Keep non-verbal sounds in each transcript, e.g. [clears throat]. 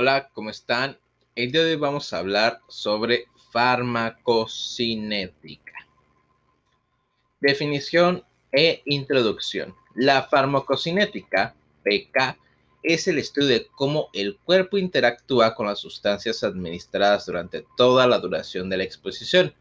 Hola, ¿cómo están? El día de hoy vamos a hablar sobre farmacocinética. Definición e introducción. La farmacocinética, PK, es el estudio de cómo el cuerpo interactúa con las sustancias administradas durante toda la duración de la exposición.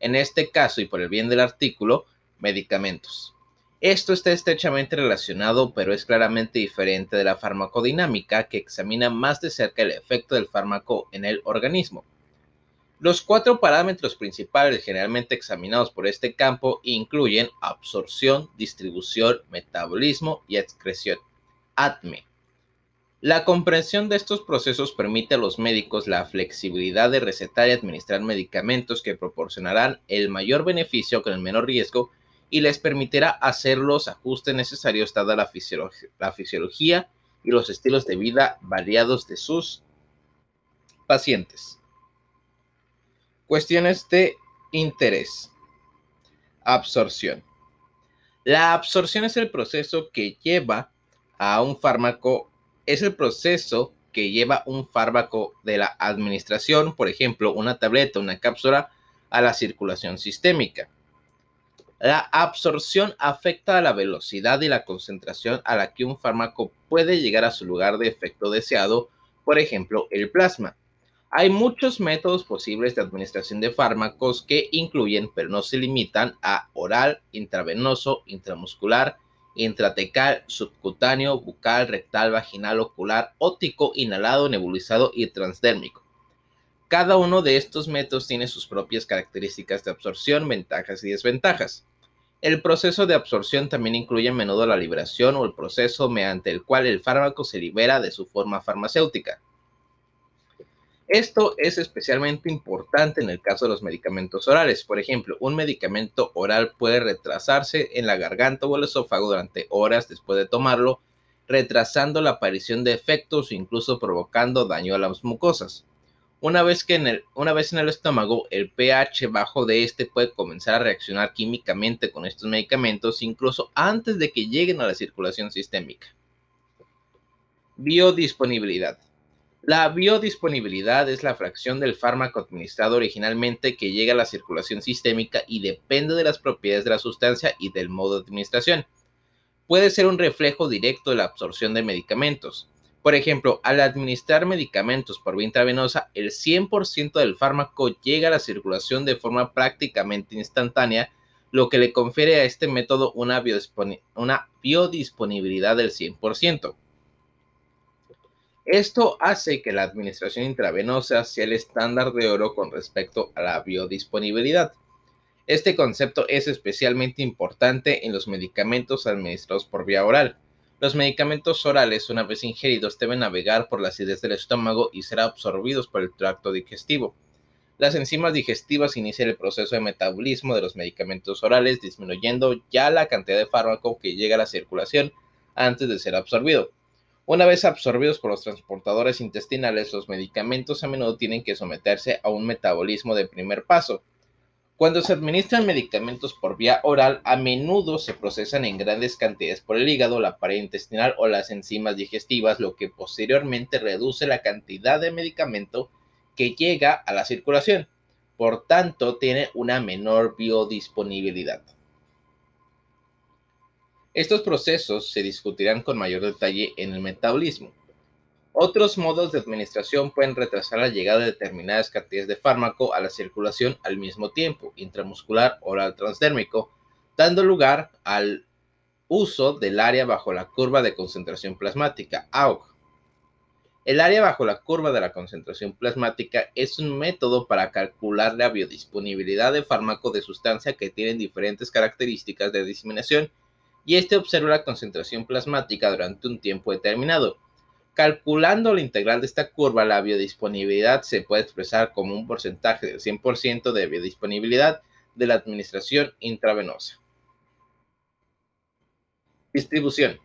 En este caso, y por el bien del artículo, medicamentos. Esto está estrechamente relacionado, pero es claramente diferente de la farmacodinámica, que examina más de cerca el efecto del fármaco en el organismo. Los cuatro parámetros principales generalmente examinados por este campo incluyen absorción, distribución, metabolismo y excreción. ATME. La comprensión de estos procesos permite a los médicos la flexibilidad de recetar y administrar medicamentos que proporcionarán el mayor beneficio con el menor riesgo y les permitirá hacer los ajustes necesarios dada la, fisiología y los estilos de vida variados de sus pacientes. Cuestiones de interés. Absorción. La absorción es el proceso que lleva a un fármaco, es el proceso que lleva un fármaco de la administración, por ejemplo, una tableta, una cápsula, a la circulación sistémica. La absorción afecta a la velocidad y la concentración a la que un fármaco puede llegar a su lugar de efecto deseado, por ejemplo, el plasma. Hay muchos métodos posibles de administración de fármacos que incluyen, pero no se limitan, a oral, intravenoso, intramuscular, intratecal, subcutáneo, bucal, rectal, vaginal, ocular, óptico, inhalado, nebulizado y transdérmico. Cada uno de estos métodos tiene sus propias características de absorción, ventajas y desventajas. El proceso de absorción también incluye a menudo la liberación o el proceso mediante el cual el fármaco se libera de su forma farmacéutica. Esto es especialmente importante en el caso de los medicamentos orales. Por ejemplo, un medicamento oral puede retrasarse en la garganta o el esófago durante horas después de tomarlo, retrasando la aparición de efectos o incluso provocando daño a las mucosas. Una vez, que en el, una vez en el estómago, el pH bajo de este puede comenzar a reaccionar químicamente con estos medicamentos incluso antes de que lleguen a la circulación sistémica. Biodisponibilidad. La biodisponibilidad es la fracción del fármaco administrado originalmente que llega a la circulación sistémica y depende de las propiedades de la sustancia y del modo de administración. Puede ser un reflejo directo de la absorción de medicamentos. Por ejemplo, al administrar medicamentos por vía intravenosa, el 100% del fármaco llega a la circulación de forma prácticamente instantánea, lo que le confiere a este método una, biodisponibilidad del 100%. Esto hace que la administración intravenosa sea el estándar de oro con respecto a la biodisponibilidad. Este concepto es especialmente importante en los medicamentos administrados por vía oral los medicamentos orales, una vez ingeridos, deben navegar por la acidez del estómago y ser absorbidos por el tracto digestivo. Las enzimas digestivas inician el proceso de metabolismo de los medicamentos orales, disminuyendo ya la cantidad de fármaco que llega a la circulación antes de ser absorbido. Una vez absorbidos por los transportadores intestinales, los medicamentos a menudo tienen que someterse a un metabolismo de primer paso, cuando se administran medicamentos por vía oral, a menudo se procesan en grandes cantidades por el hígado, la pared intestinal o las enzimas digestivas, lo que posteriormente reduce la cantidad de medicamento que llega a la circulación. Por tanto, tiene una menor biodisponibilidad. Estos procesos se discutirán con mayor detalle en el metabolismo. Otros modos de administración pueden retrasar la llegada de determinadas cantidades de fármaco a la circulación al mismo tiempo, intramuscular oral transdérmico, dando lugar al uso del área bajo la curva de concentración plasmática, AUG. El área bajo la curva de la concentración plasmática es un método para calcular la biodisponibilidad de fármaco de sustancia que tienen diferentes características de diseminación y este observa la concentración plasmática durante un tiempo determinado Calculando la integral de esta curva, la biodisponibilidad se puede expresar como un porcentaje del 100% de biodisponibilidad de la administración intravenosa. Distribución.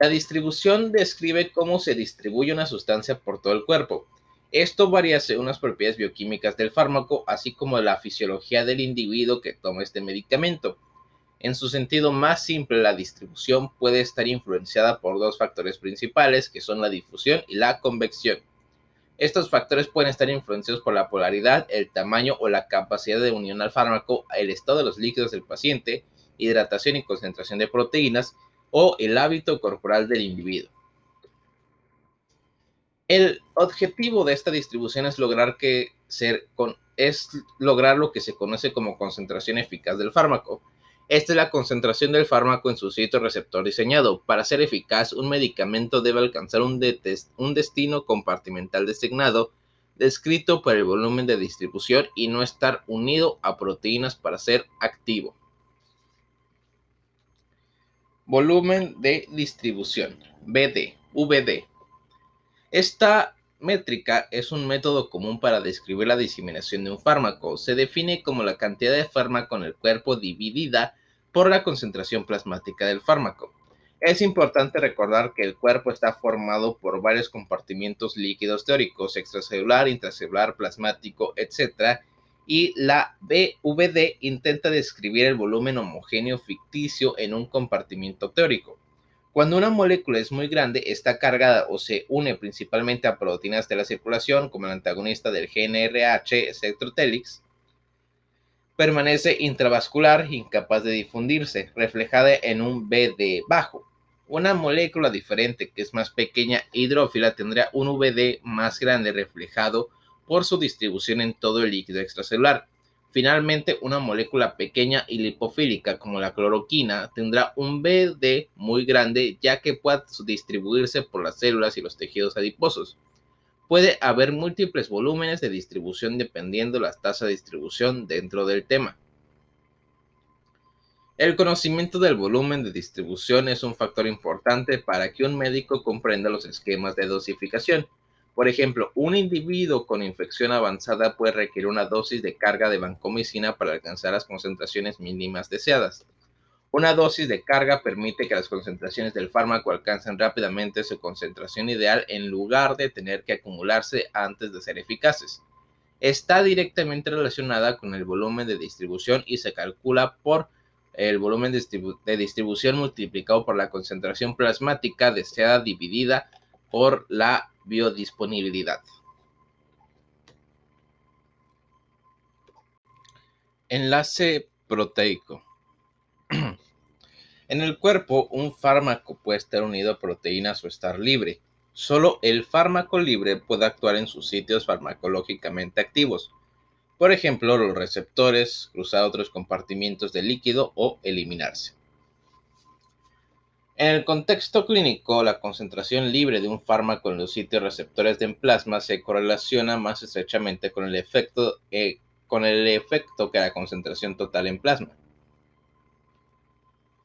La distribución describe cómo se distribuye una sustancia por todo el cuerpo. Esto varía según las propiedades bioquímicas del fármaco, así como la fisiología del individuo que toma este medicamento. En su sentido más simple, la distribución puede estar influenciada por dos factores principales, que son la difusión y la convección. Estos factores pueden estar influenciados por la polaridad, el tamaño o la capacidad de unión al fármaco, el estado de los líquidos del paciente, hidratación y concentración de proteínas o el hábito corporal del individuo. El objetivo de esta distribución es lograr, que es lograr lo que se conoce como concentración eficaz del fármaco. Esta es la concentración del fármaco en su sitio receptor diseñado. Para ser eficaz, un medicamento debe alcanzar un, destino compartimental designado, descrito por el volumen de distribución y no estar unido a proteínas para ser activo. Volumen de distribución, BD, VD. Esta métrica es un método común para describir la diseminación de un fármaco. Se define como la cantidad de fármaco en el cuerpo dividida por la concentración plasmática del fármaco. Es importante recordar que el cuerpo está formado por varios compartimientos líquidos teóricos, extracelular, intracelular, plasmático, etc. Y la BVD intenta describir el volumen homogéneo ficticio en un compartimiento teórico. Cuando una molécula es muy grande, está cargada o se une principalmente a proteínas de la circulación, como el antagonista del GNRH, Sectrotelix, permanece intravascular, incapaz de difundirse, reflejada en un BD bajo. Una molécula diferente, que es más pequeña hidrófila, tendrá un VD más grande reflejado por su distribución en todo el líquido extracelular. Finalmente, una molécula pequeña y lipofílica como la cloroquina tendrá un BD muy grande ya que puede distribuirse por las células y los tejidos adiposos. Puede haber múltiples volúmenes de distribución dependiendo la tasa de distribución dentro del tema. El conocimiento del volumen de distribución es un factor importante para que un médico comprenda los esquemas de dosificación. Por ejemplo, un individuo con infección avanzada puede requerir una dosis de carga de vancomicina para alcanzar las concentraciones mínimas deseadas. Una dosis de carga permite que las concentraciones del fármaco alcancen rápidamente su concentración ideal en lugar de tener que acumularse antes de ser eficaces. Está directamente relacionada con el volumen de distribución y se calcula por el volumen de, distribución multiplicado por la concentración plasmática deseada dividida por la biodisponibilidad. Enlace proteico. [clears throat] en el cuerpo, un fármaco puede estar unido a proteínas o estar libre. Solo el fármaco libre puede actuar en sus sitios farmacológicamente activos. Por ejemplo, los receptores, cruzar otros compartimientos de líquido o eliminarse. En el contexto clínico, la concentración libre de un fármaco en los sitios receptores de plasma se correlaciona más estrechamente con el efecto, eh, con el efecto que la concentración total en plasma.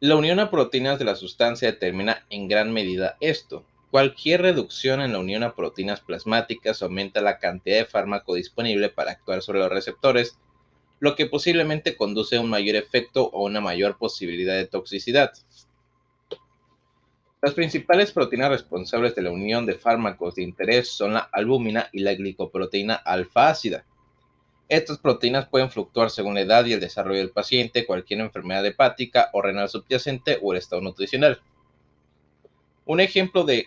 La unión a proteínas de la sustancia determina en gran medida esto. Cualquier reducción en la unión a proteínas plasmáticas aumenta la cantidad de fármaco disponible para actuar sobre los receptores, lo que posiblemente conduce a un mayor efecto o una mayor posibilidad de toxicidad. Las principales proteínas responsables de la unión de fármacos de interés son la albúmina y la glicoproteína alfa ácida. Estas proteínas pueden fluctuar según la edad y el desarrollo del paciente, cualquier enfermedad hepática o renal subyacente o el estado nutricional. Un ejemplo de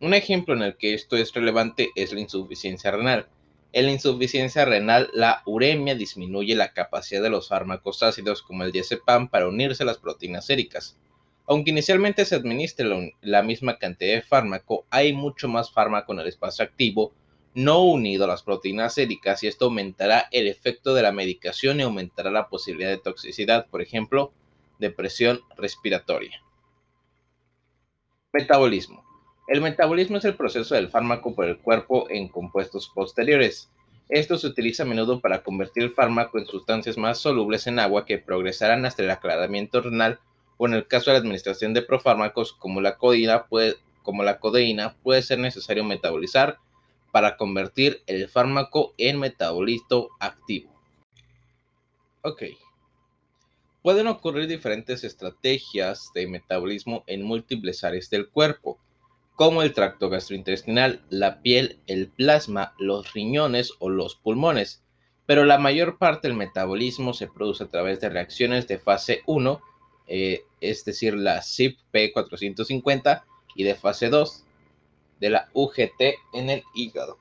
un ejemplo en el que esto es relevante es la insuficiencia renal. En la insuficiencia renal, la uremia disminuye la capacidad de los fármacos ácidos como el diazepam para unirse a las proteínas séricas. Aunque inicialmente se administre la misma cantidad de fármaco, hay mucho más fármaco en el espacio activo no unido a las proteínas séricas y esto aumentará el efecto de la medicación y aumentará la posibilidad de toxicidad, por ejemplo, depresión respiratoria. Metabolismo. El metabolismo es el proceso del fármaco por el cuerpo en compuestos posteriores. Esto se utiliza a menudo para convertir el fármaco en sustancias más solubles en agua que progresarán hasta el aclaramiento renal o en el caso de la administración de profármacos como la codeína puede, como la codeína puede ser necesario metabolizar para convertir el fármaco en metabolito activo. Ok. Pueden ocurrir diferentes estrategias de metabolismo en múltiples áreas del cuerpo, como el tracto gastrointestinal, la piel, el plasma, los riñones o los pulmones, pero la mayor parte del metabolismo se produce a través de reacciones de fase 1 eh, es decir, la CIP P450 y de fase 2, de la UGT en el hígado.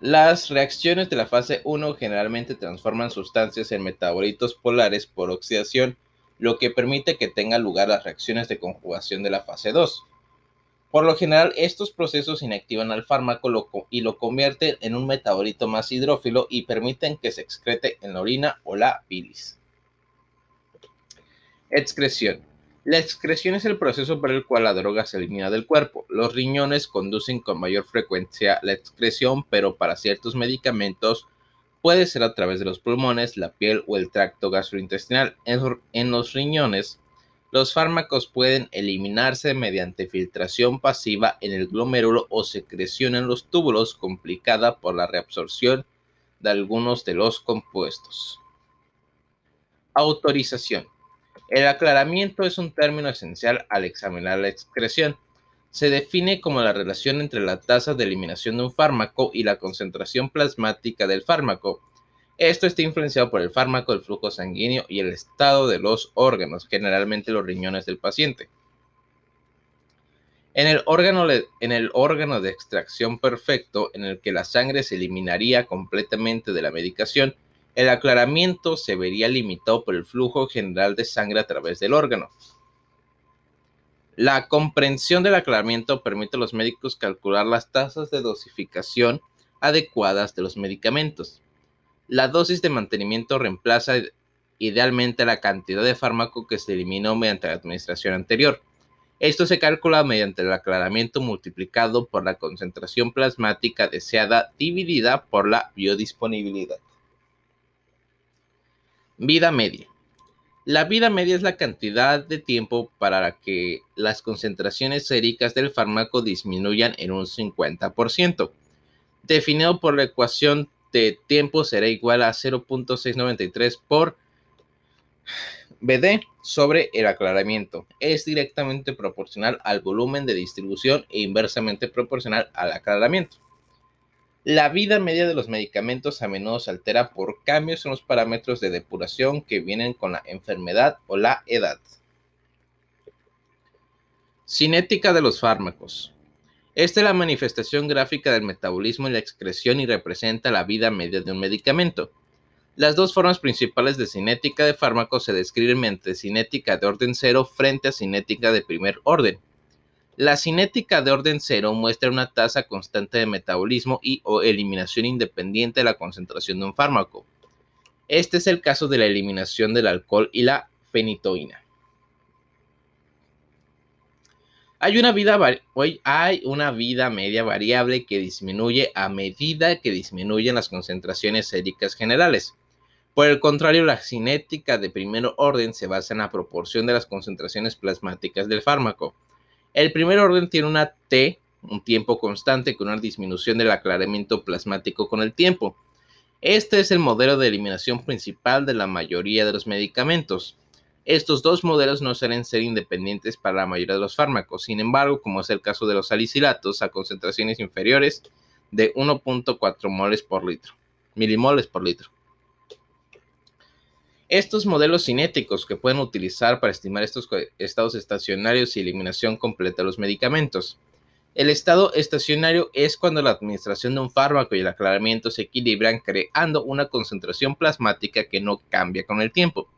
Las reacciones de la fase 1 generalmente transforman sustancias en metabolitos polares por oxidación, lo que permite que tengan lugar las reacciones de conjugación de la fase 2. Por lo general, estos procesos inactivan al fármaco y lo convierten en un metabolito más hidrófilo y permiten que se excrete en la orina o la bilis. Excreción. La excreción es el proceso por el cual la droga se elimina del cuerpo. Los riñones conducen con mayor frecuencia la excreción, pero para ciertos medicamentos puede ser a través de los pulmones, la piel o el tracto gastrointestinal. En los riñones, los fármacos pueden eliminarse mediante filtración pasiva en el glomérulo o secreción en los túbulos complicada por la reabsorción de algunos de los compuestos. Autorización. El aclaramiento es un término esencial al examinar la excreción. Se define como la relación entre la tasa de eliminación de un fármaco y la concentración plasmática del fármaco esto está influenciado por el fármaco, el flujo sanguíneo y el estado de los órganos, generalmente los riñones del paciente. En el, órgano, en el órgano de extracción perfecto, en el que la sangre se eliminaría completamente de la medicación, el aclaramiento se vería limitado por el flujo general de sangre a través del órgano. La comprensión del aclaramiento permite a los médicos calcular las tasas de dosificación adecuadas de los medicamentos. La dosis de mantenimiento reemplaza idealmente la cantidad de fármaco que se eliminó mediante la administración anterior. Esto se calcula mediante el aclaramiento multiplicado por la concentración plasmática deseada dividida por la biodisponibilidad. Vida media. La vida media es la cantidad de tiempo para que las concentraciones séricas del fármaco disminuyan en un 50%, definido por la ecuación de tiempo será igual a 0.693 por BD sobre el aclaramiento. Es directamente proporcional al volumen de distribución e inversamente proporcional al aclaramiento. La vida media de los medicamentos a menudo se altera por cambios en los parámetros de depuración que vienen con la enfermedad o la edad. Cinética de los fármacos. Esta es la manifestación gráfica del metabolismo y la excreción y representa la vida media de un medicamento. Las dos formas principales de cinética de fármacos se describen mediante cinética de orden cero frente a cinética de primer orden. La cinética de orden cero muestra una tasa constante de metabolismo y o eliminación independiente de la concentración de un fármaco. Este es el caso de la eliminación del alcohol y la fenitoína. Hay una, vida, hay una vida media variable que disminuye a medida que disminuyen las concentraciones séricas generales. Por el contrario, la cinética de primer orden se basa en la proporción de las concentraciones plasmáticas del fármaco. El primer orden tiene una T, un tiempo constante con una disminución del aclaramiento plasmático con el tiempo. Este es el modelo de eliminación principal de la mayoría de los medicamentos. Estos dos modelos no suelen ser independientes para la mayoría de los fármacos, sin embargo, como es el caso de los salicilatos, a concentraciones inferiores de 1.4 moles por litro, milimoles por litro. Estos modelos cinéticos que pueden utilizar para estimar estos estados estacionarios y eliminación completa de los medicamentos. El estado estacionario es cuando la administración de un fármaco y el aclaramiento se equilibran creando una concentración plasmática que no cambia con el tiempo.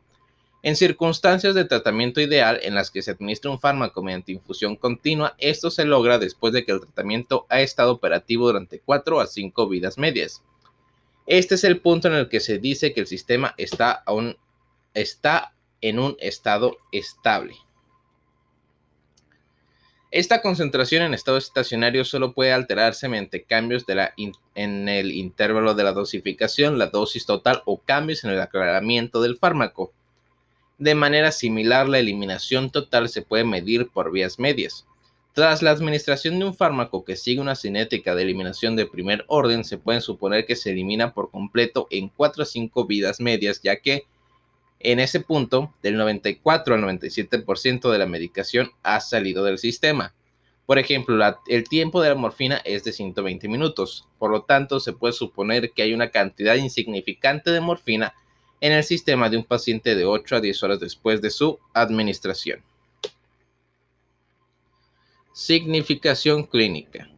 En circunstancias de tratamiento ideal en las que se administra un fármaco mediante infusión continua, esto se logra después de que el tratamiento ha estado operativo durante 4 a 5 vidas medias. Este es el punto en el que se dice que el sistema está, está en un estado estable. Esta concentración en estado estacionario solo puede alterarse mediante cambios en el intervalo de la dosificación, la dosis total o cambios en el aclaramiento del fármaco. De manera similar, la eliminación total se puede medir por vías medias. Tras la administración de un fármaco que sigue una cinética de eliminación de primer orden, se puede suponer que se elimina por completo en 4 a 5 vidas medias, ya que en ese punto, del 94 al 97% de la medicación ha salido del sistema. Por ejemplo, el tiempo de la morfina es de 120 minutos, por lo tanto se puede suponer que hay una cantidad insignificante de morfina en el sistema de un paciente de 8 a 10 horas después de su administración. Significación clínica.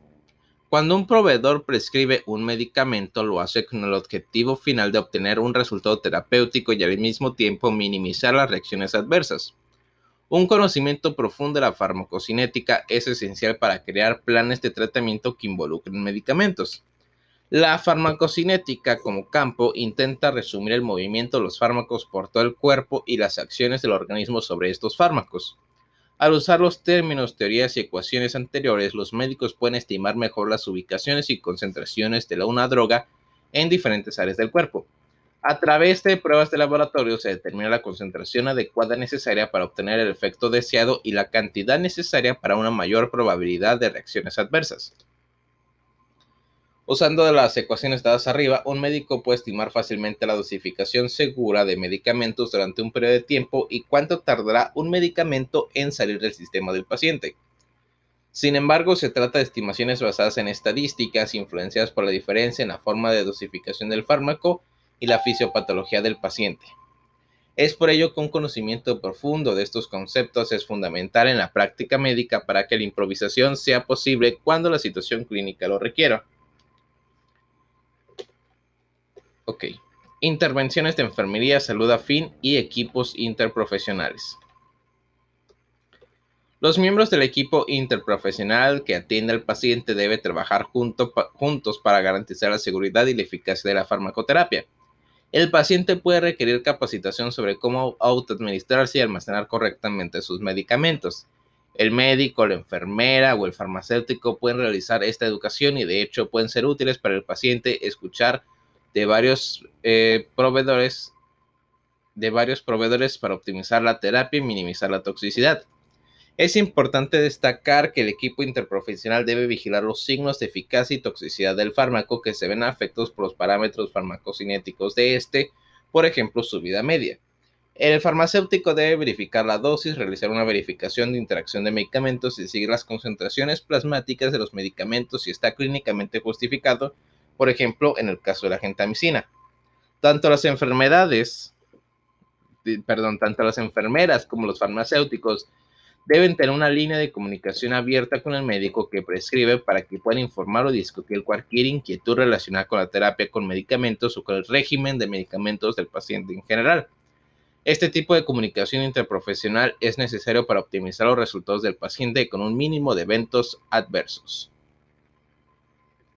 Cuando un proveedor prescribe un medicamento, lo hace con el objetivo final de obtener un resultado terapéutico y al mismo tiempo minimizar las reacciones adversas. Un conocimiento profundo de la farmacocinética es esencial para crear planes de tratamiento que involucren medicamentos. La farmacocinética como campo intenta resumir el movimiento de los fármacos por todo el cuerpo y las acciones del organismo sobre estos fármacos. Al usar los términos, teorías y ecuaciones anteriores, los médicos pueden estimar mejor las ubicaciones y concentraciones de una droga en diferentes áreas del cuerpo. A través de pruebas de laboratorio se determina la concentración adecuada necesaria para obtener el efecto deseado y la cantidad necesaria para una mayor probabilidad de reacciones adversas. Usando las ecuaciones dadas arriba, un médico puede estimar fácilmente la dosificación segura de medicamentos durante un periodo de tiempo y cuánto tardará un medicamento en salir del sistema del paciente. Sin embargo, se trata de estimaciones basadas en estadísticas influenciadas por la diferencia en la forma de dosificación del fármaco y la fisiopatología del paciente. Es por ello que un conocimiento profundo de estos conceptos es fundamental en la práctica médica para que la improvisación sea posible cuando la situación clínica lo requiera. Ok. Intervenciones de enfermería, salud afín y equipos interprofesionales. Los miembros del equipo interprofesional que atiende al paciente deben trabajar juntos para garantizar la seguridad y la eficacia de la farmacoterapia. El paciente puede requerir capacitación sobre cómo autoadministrarse y almacenar correctamente sus medicamentos. El médico, la enfermera o el farmacéutico pueden realizar esta educación y de hecho pueden ser útiles para el paciente escuchar de varios eh, proveedores de varios proveedores para optimizar la terapia y minimizar la toxicidad. Es importante destacar que el equipo interprofesional debe vigilar los signos de eficacia y toxicidad del fármaco que se ven afectados por los parámetros farmacocinéticos de este, por ejemplo, su vida media. El farmacéutico debe verificar la dosis, realizar una verificación de interacción de medicamentos y seguir las concentraciones plasmáticas de los medicamentos si está clínicamente justificado, por ejemplo, en el caso de la gentamicina. Tanto las enfermedades, perdón, tanto las enfermeras como los farmacéuticos deben tener una línea de comunicación abierta con el médico que prescribe para que puedan informar o discutir cualquier inquietud relacionada con la terapia con medicamentos o con el régimen de medicamentos del paciente en general. Este tipo de comunicación interprofesional es necesario para optimizar los resultados del paciente con un mínimo de eventos adversos.